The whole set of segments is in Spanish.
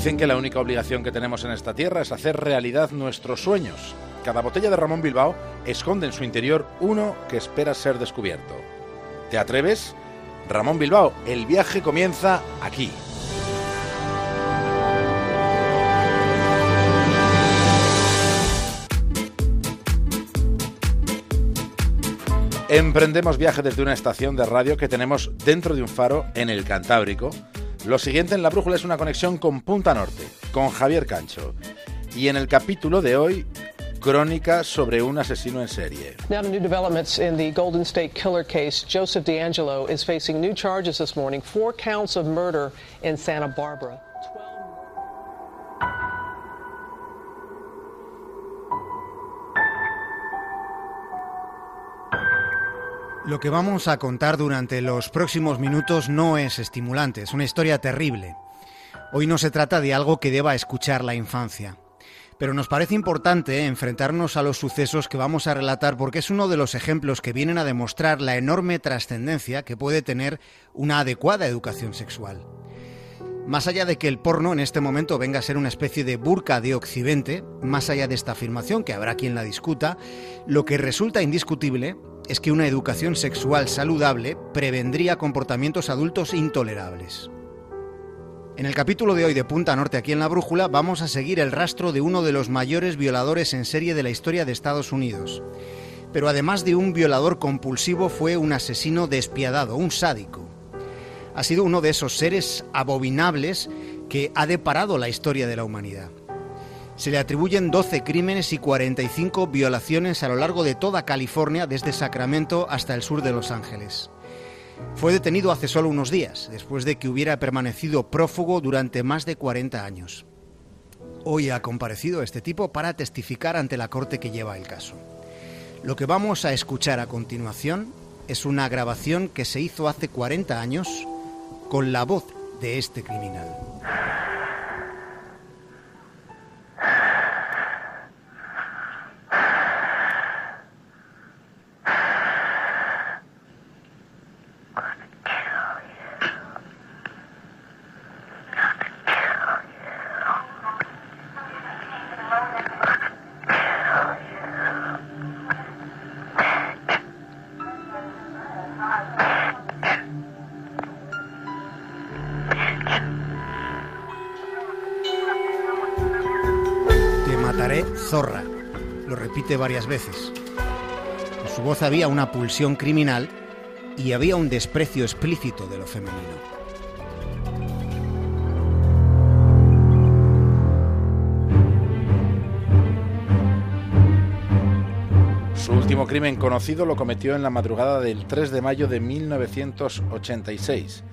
Dicen que la única obligación que tenemos en esta tierra es hacer realidad nuestros sueños. Cada botella de Ramón Bilbao esconde en su interior uno que espera ser descubierto. ¿Te atreves? Ramón Bilbao, el viaje comienza aquí. Emprendemos viaje desde una estación de radio que tenemos dentro de un faro en el Cantábrico. Lo siguiente en la brújula es una conexión con Punta Norte, con Javier Cancho. Y en el capítulo de hoy, crónica sobre un asesino en serie. Now to new developments in the Golden State Killer case. Joseph D'Angelo is facing new charges this morning, four counts of murder in Santa Barbara. Lo que vamos a contar durante los próximos minutos no es estimulante, es una historia terrible. Hoy no se trata de algo que deba escuchar la infancia. Pero nos parece importante enfrentarnos a los sucesos que vamos a relatar porque es uno de los ejemplos que vienen a demostrar la enorme trascendencia que puede tener una adecuada educación sexual. Más allá de que el porno en este momento venga a ser una especie de burka de Occidente, más allá de esta afirmación, que habrá quien la discuta, lo que resulta indiscutible es que una educación sexual saludable prevendría comportamientos adultos intolerables. En el capítulo de hoy de Punta Norte aquí en la Brújula vamos a seguir el rastro de uno de los mayores violadores en serie de la historia de Estados Unidos. Pero además de un violador compulsivo fue un asesino despiadado, un sádico. Ha sido uno de esos seres abominables que ha deparado la historia de la humanidad. Se le atribuyen 12 crímenes y 45 violaciones a lo largo de toda California, desde Sacramento hasta el sur de Los Ángeles. Fue detenido hace solo unos días, después de que hubiera permanecido prófugo durante más de 40 años. Hoy ha comparecido este tipo para testificar ante la corte que lleva el caso. Lo que vamos a escuchar a continuación es una grabación que se hizo hace 40 años con la voz de este criminal. Zorra. Lo repite varias veces. En su voz había una pulsión criminal y había un desprecio explícito de lo femenino. Su último crimen conocido lo cometió en la madrugada del 3 de mayo de 1986.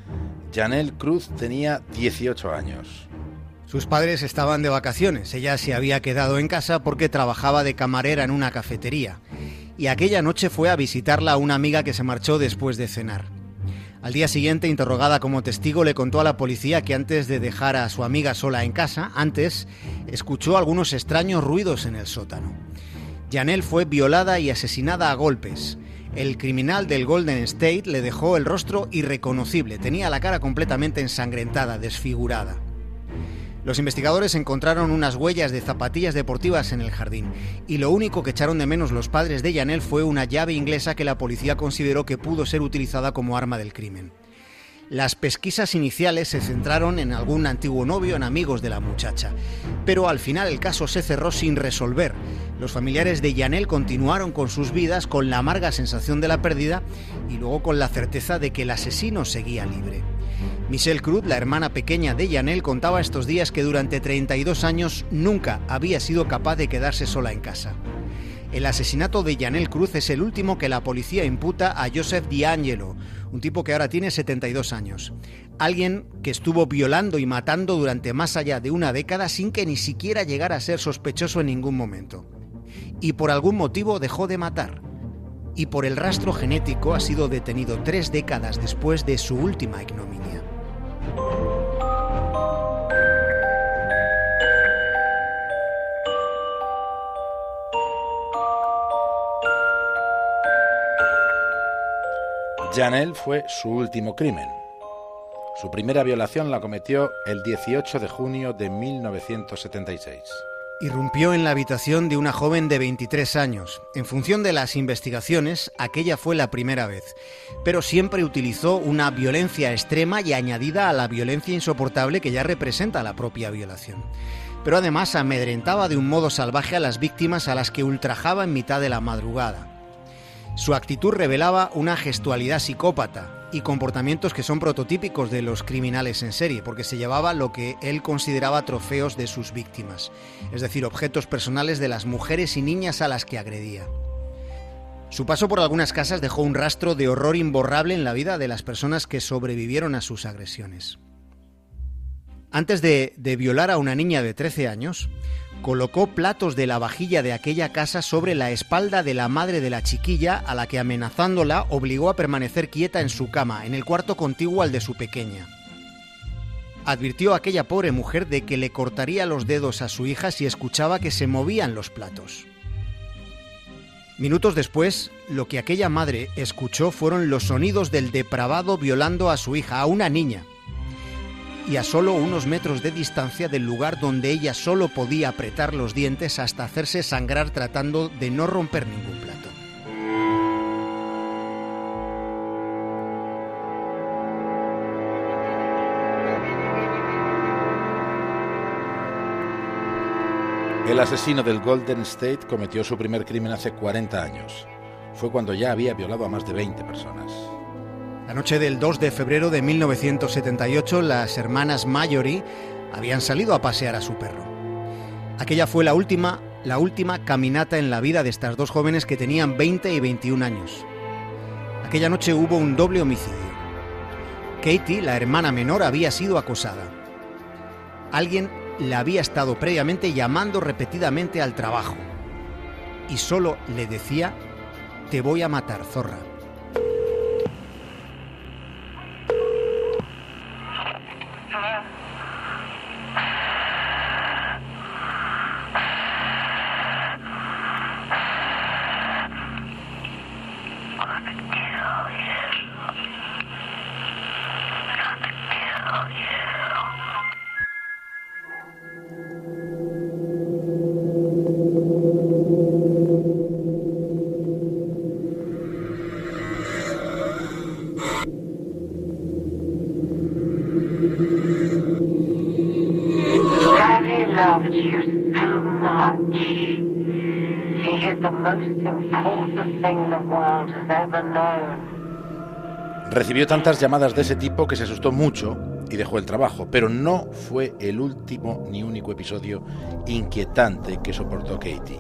Janelle Cruz tenía 18 años. Sus padres estaban de vacaciones, ella se había quedado en casa porque trabajaba de camarera en una cafetería, y aquella noche fue a visitarla a una amiga que se marchó después de cenar. Al día siguiente, interrogada como testigo, le contó a la policía que antes de dejar a su amiga sola en casa, antes escuchó algunos extraños ruidos en el sótano. Janelle fue violada y asesinada a golpes. El criminal del Golden State le dejó el rostro irreconocible, tenía la cara completamente ensangrentada, desfigurada. Los investigadores encontraron unas huellas de zapatillas deportivas en el jardín y lo único que echaron de menos los padres de Janelle fue una llave inglesa que la policía consideró que pudo ser utilizada como arma del crimen. Las pesquisas iniciales se centraron en algún antiguo novio, en amigos de la muchacha, pero al final el caso se cerró sin resolver. Los familiares de Janelle continuaron con sus vidas con la amarga sensación de la pérdida y luego con la certeza de que el asesino seguía libre. Michelle Cruz, la hermana pequeña de Janelle, contaba estos días que durante 32 años nunca había sido capaz de quedarse sola en casa. El asesinato de Janelle Cruz es el último que la policía imputa a Joseph D'Angelo, un tipo que ahora tiene 72 años. Alguien que estuvo violando y matando durante más allá de una década sin que ni siquiera llegara a ser sospechoso en ningún momento. Y por algún motivo dejó de matar. Y por el rastro genético ha sido detenido tres décadas después de su última ignominia. Janelle fue su último crimen. Su primera violación la cometió el 18 de junio de 1976. Irrumpió en la habitación de una joven de 23 años. En función de las investigaciones, aquella fue la primera vez, pero siempre utilizó una violencia extrema y añadida a la violencia insoportable que ya representa la propia violación. Pero además amedrentaba de un modo salvaje a las víctimas a las que ultrajaba en mitad de la madrugada. Su actitud revelaba una gestualidad psicópata y comportamientos que son prototípicos de los criminales en serie, porque se llevaba lo que él consideraba trofeos de sus víctimas, es decir, objetos personales de las mujeres y niñas a las que agredía. Su paso por algunas casas dejó un rastro de horror imborrable en la vida de las personas que sobrevivieron a sus agresiones. Antes de, de, violar a una niña de 13 años, colocó platos de la vajilla de aquella casa sobre la espalda de la madre de la chiquilla, a la que amenazándola obligó a permanecer quieta en su cama, en el cuarto contiguo al de su pequeña. Advirtió a aquella pobre mujer de que le cortaría los dedos a su hija si escuchaba que se movían los platos. Minutos después, lo que aquella madre escuchó fueron los sonidos del depravado violando a su hija, a una niña, y a solo unos metros de distancia del lugar donde ella solo podía apretar los dientes hasta hacerse sangrar tratando de no romper ningún plato. El asesino del Golden State cometió su primer crimen hace 40 años. Fue cuando ya había violado a más de 20 personas. La noche del 2 de febrero de 1978, las hermanas Mallory habían salido a pasear a su perro. Aquella fue la última, la última caminata en la vida de estas dos jóvenes que tenían 20 y 21 años. Aquella noche hubo un doble homicidio. Katie, la hermana menor, había sido acosada. Alguien la había estado previamente llamando repetidamente al trabajo y solo le decía, te voy a matar, zorra. Recibió tantas llamadas de ese tipo que se asustó mucho y dejó el trabajo, pero no fue el último ni único episodio inquietante que soportó Katie.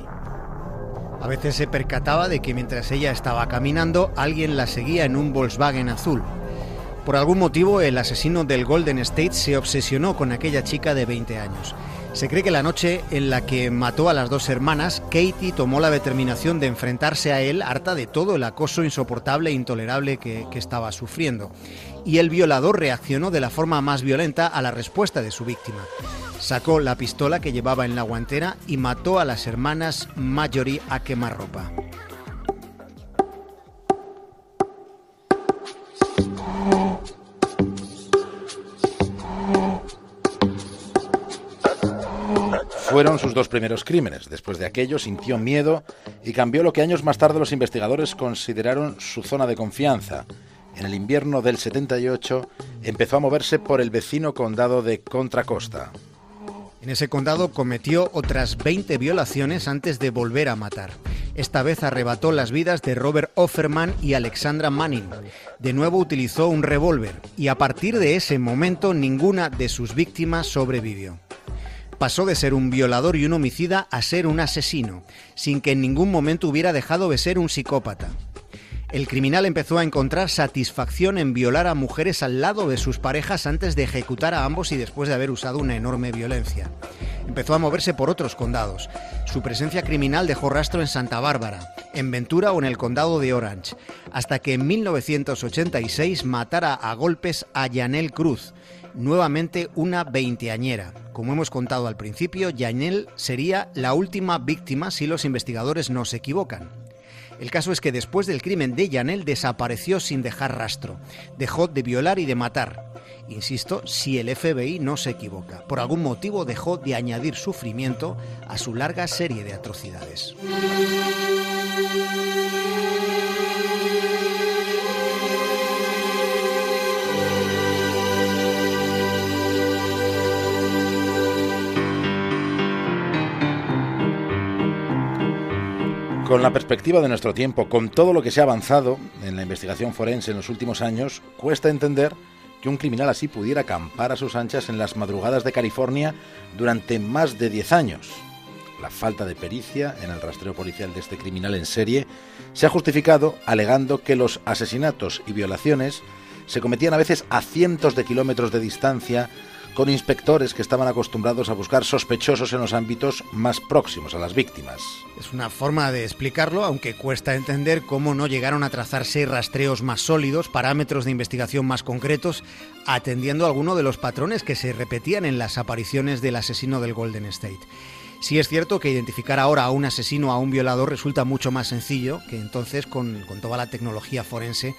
A veces se percataba de que mientras ella estaba caminando, alguien la seguía en un Volkswagen azul. Por algún motivo, el asesino del Golden State se obsesionó con aquella chica de 20 años. Se cree que la noche en la que mató a las dos hermanas, Katie tomó la determinación de enfrentarse a él harta de todo el acoso insoportable e intolerable que, que, estaba sufriendo. Y el violador reaccionó de la forma más violenta a la respuesta de su víctima. Sacó la pistola que llevaba en la guantera y mató a las hermanas Marjorie a quemarropa. Fueron sus dos primeros crímenes. Después de aquello sintió miedo y cambió lo que años más tarde los investigadores consideraron su zona de confianza. En el invierno del 78 empezó a moverse por el vecino condado de Contra Costa. En ese condado cometió otras 20 violaciones antes de volver a matar. Esta vez arrebató las vidas de Robert Offerman y Alexandra Manning. De nuevo utilizó un revólver y a partir de ese momento ninguna de sus víctimas sobrevivió pasó de ser un violador y un homicida a ser un asesino, sin que en ningún momento hubiera dejado de ser un psicópata. El criminal empezó a encontrar satisfacción en violar a mujeres al lado de sus parejas antes de ejecutar a ambos y después de haber usado una enorme violencia. Empezó a moverse por otros condados. Su presencia criminal dejó rastro en Santa Bárbara, en Ventura o en el condado de Orange, hasta que en 1986 matara a golpes a Yanel Cruz, nuevamente una veinteañera. Como hemos contado al principio, Yanel sería la última víctima si los investigadores no se equivocan. El caso es que después del crimen de Yanel desapareció sin dejar rastro. Dejó de violar y de matar. Insisto, si el FBI no se equivoca. Por algún motivo dejó de añadir sufrimiento a su larga serie de atrocidades. Con la perspectiva de nuestro tiempo, con todo lo que se ha avanzado en la investigación forense en los últimos años, cuesta entender que un criminal así pudiera acampar a sus anchas en las madrugadas de California durante más de 10 años. La falta de pericia en el rastreo policial de este criminal en serie se ha justificado alegando que los asesinatos y violaciones se cometían a veces a cientos de kilómetros de distancia con inspectores que estaban acostumbrados a buscar sospechosos en los ámbitos más próximos a las víctimas. Es una forma de explicarlo, aunque cuesta entender cómo no llegaron a trazarse rastreos más sólidos, parámetros de investigación más concretos, atendiendo a alguno de los patrones que se repetían en las apariciones del asesino del Golden State. Sí es cierto que identificar ahora a un asesino a un violador resulta mucho más sencillo que entonces con, con toda la tecnología forense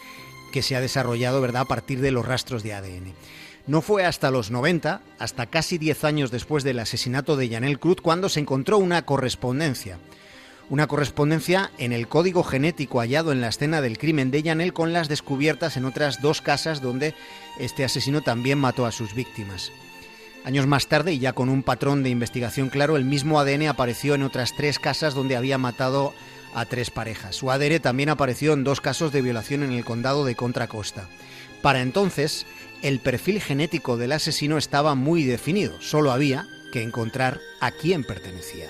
que se ha desarrollado ¿verdad? a partir de los rastros de ADN. No fue hasta los 90, hasta casi 10 años después del asesinato de Janel Cruz, cuando se encontró una correspondencia. Una correspondencia en el código genético hallado en la escena del crimen de Janel con las descubiertas en otras dos casas donde este asesino también mató a sus víctimas. Años más tarde, y ya con un patrón de investigación claro, el mismo ADN apareció en otras tres casas donde había matado a tres parejas. Su ADN también apareció en dos casos de violación en el condado de Contra Costa. Para entonces, el perfil genético del asesino estaba muy definido, solo había que encontrar a quién pertenecía.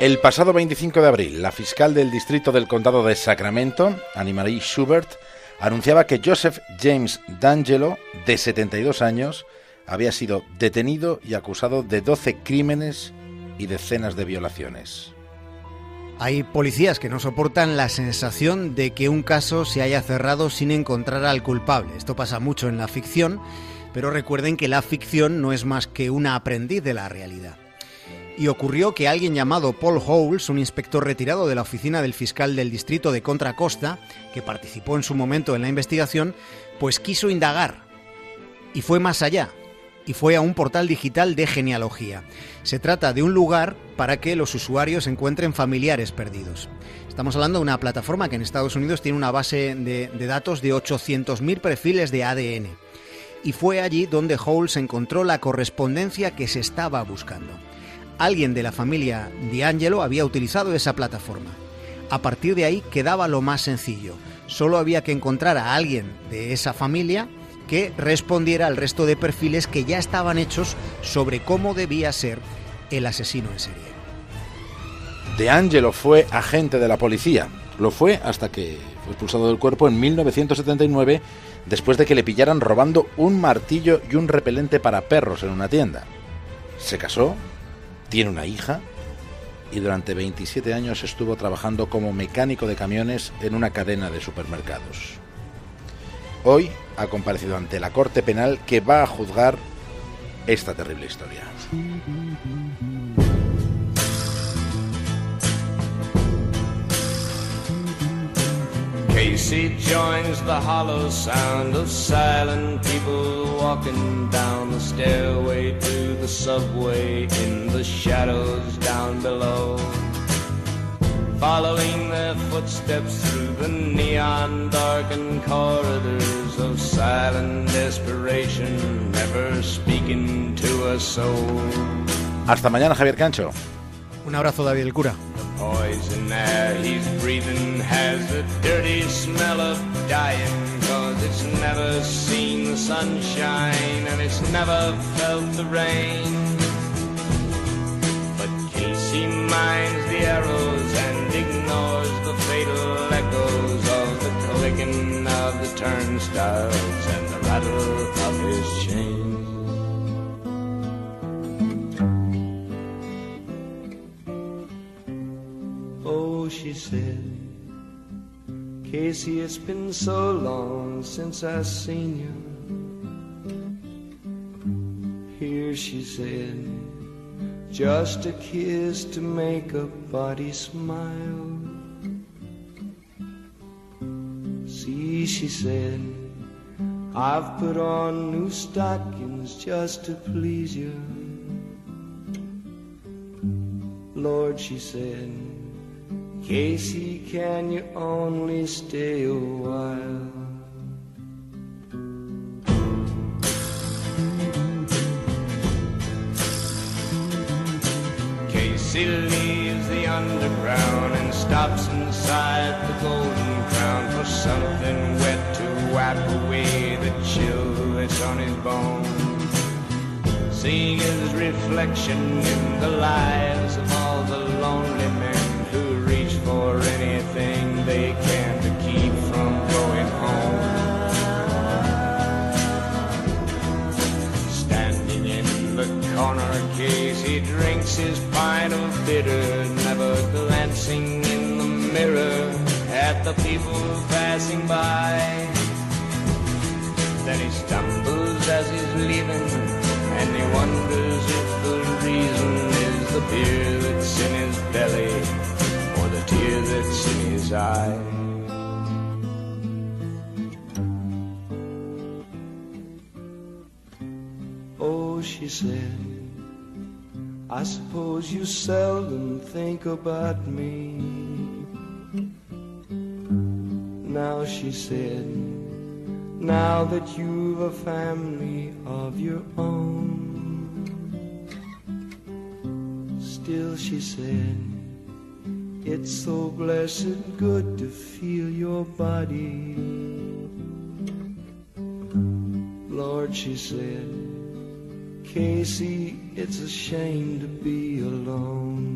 El pasado 25 de abril, la fiscal del distrito del condado de Sacramento, Annie-Marie Schubert, anunciaba que Joseph James D'Angelo, de 72 años, había sido detenido y acusado de 12 crímenes y decenas de violaciones. Hay policías que no soportan la sensación de que un caso se haya cerrado sin encontrar al culpable. Esto pasa mucho en la ficción, pero recuerden que la ficción no es más que una aprendiz de la realidad y ocurrió que alguien llamado Paul Howells, un inspector retirado de la oficina del fiscal del distrito de Contra Costa, que participó en su momento en la investigación, pues quiso indagar. Y fue más allá, y fue a un portal digital de genealogía. Se trata de un lugar para que los usuarios encuentren familiares perdidos. Estamos hablando de una plataforma que en Estados Unidos tiene una base de, datos de 800.000 perfiles de ADN. Y fue allí donde Howells encontró la correspondencia que se estaba buscando alguien de la familia D'Angelo había utilizado esa plataforma. A partir de ahí quedaba lo más sencillo. Solo había que encontrar a alguien de esa familia que respondiera al resto de perfiles que ya estaban hechos sobre cómo debía ser el asesino en serie. De fue agente de la policía. Lo fue hasta que fue expulsado del cuerpo en 1979 después de que le pillaran robando un martillo y un repelente para perros en una tienda. Se casó tiene una hija y durante 27 años estuvo trabajando como mecánico de camiones en una cadena de supermercados. Hoy ha comparecido ante la Corte Penal que va a juzgar esta terrible historia. Casey joins the hollow sound of silent people walking down the stairway to the subway in the shadows down below. Following their footsteps through the neon darkened corridors of silent desperation, never speaking to a soul. Hasta mañana, Javier Cancho. Un abrazo, David el Cura. poison air he's breathing has the dirty smell of dying cause it's never seen the sunshine and it's never felt the rain Casey, it's been so long since I seen you. Here she said, just a kiss to make a body smile. See, she said, I've put on new stockings just to please you. Lord, she said, Casey, can you only stay a while? Casey leaves the underground and stops inside the Golden Crown for something wet to wipe away the chill that's on his bones. Seeing his reflection in the lives of all the lonely men corner case, he drinks his pint of bitter, never glancing in the mirror at the people passing by. Then he stumbles as he's leaving, and he wonders if the reason is the beer that's in his belly or the tear that's in his eye. Oh, she said, I suppose you seldom think about me. Now, she said, now that you've a family of your own. Still, she said, it's so blessed good to feel your body. Lord, she said, Casey, it's a shame to be alone.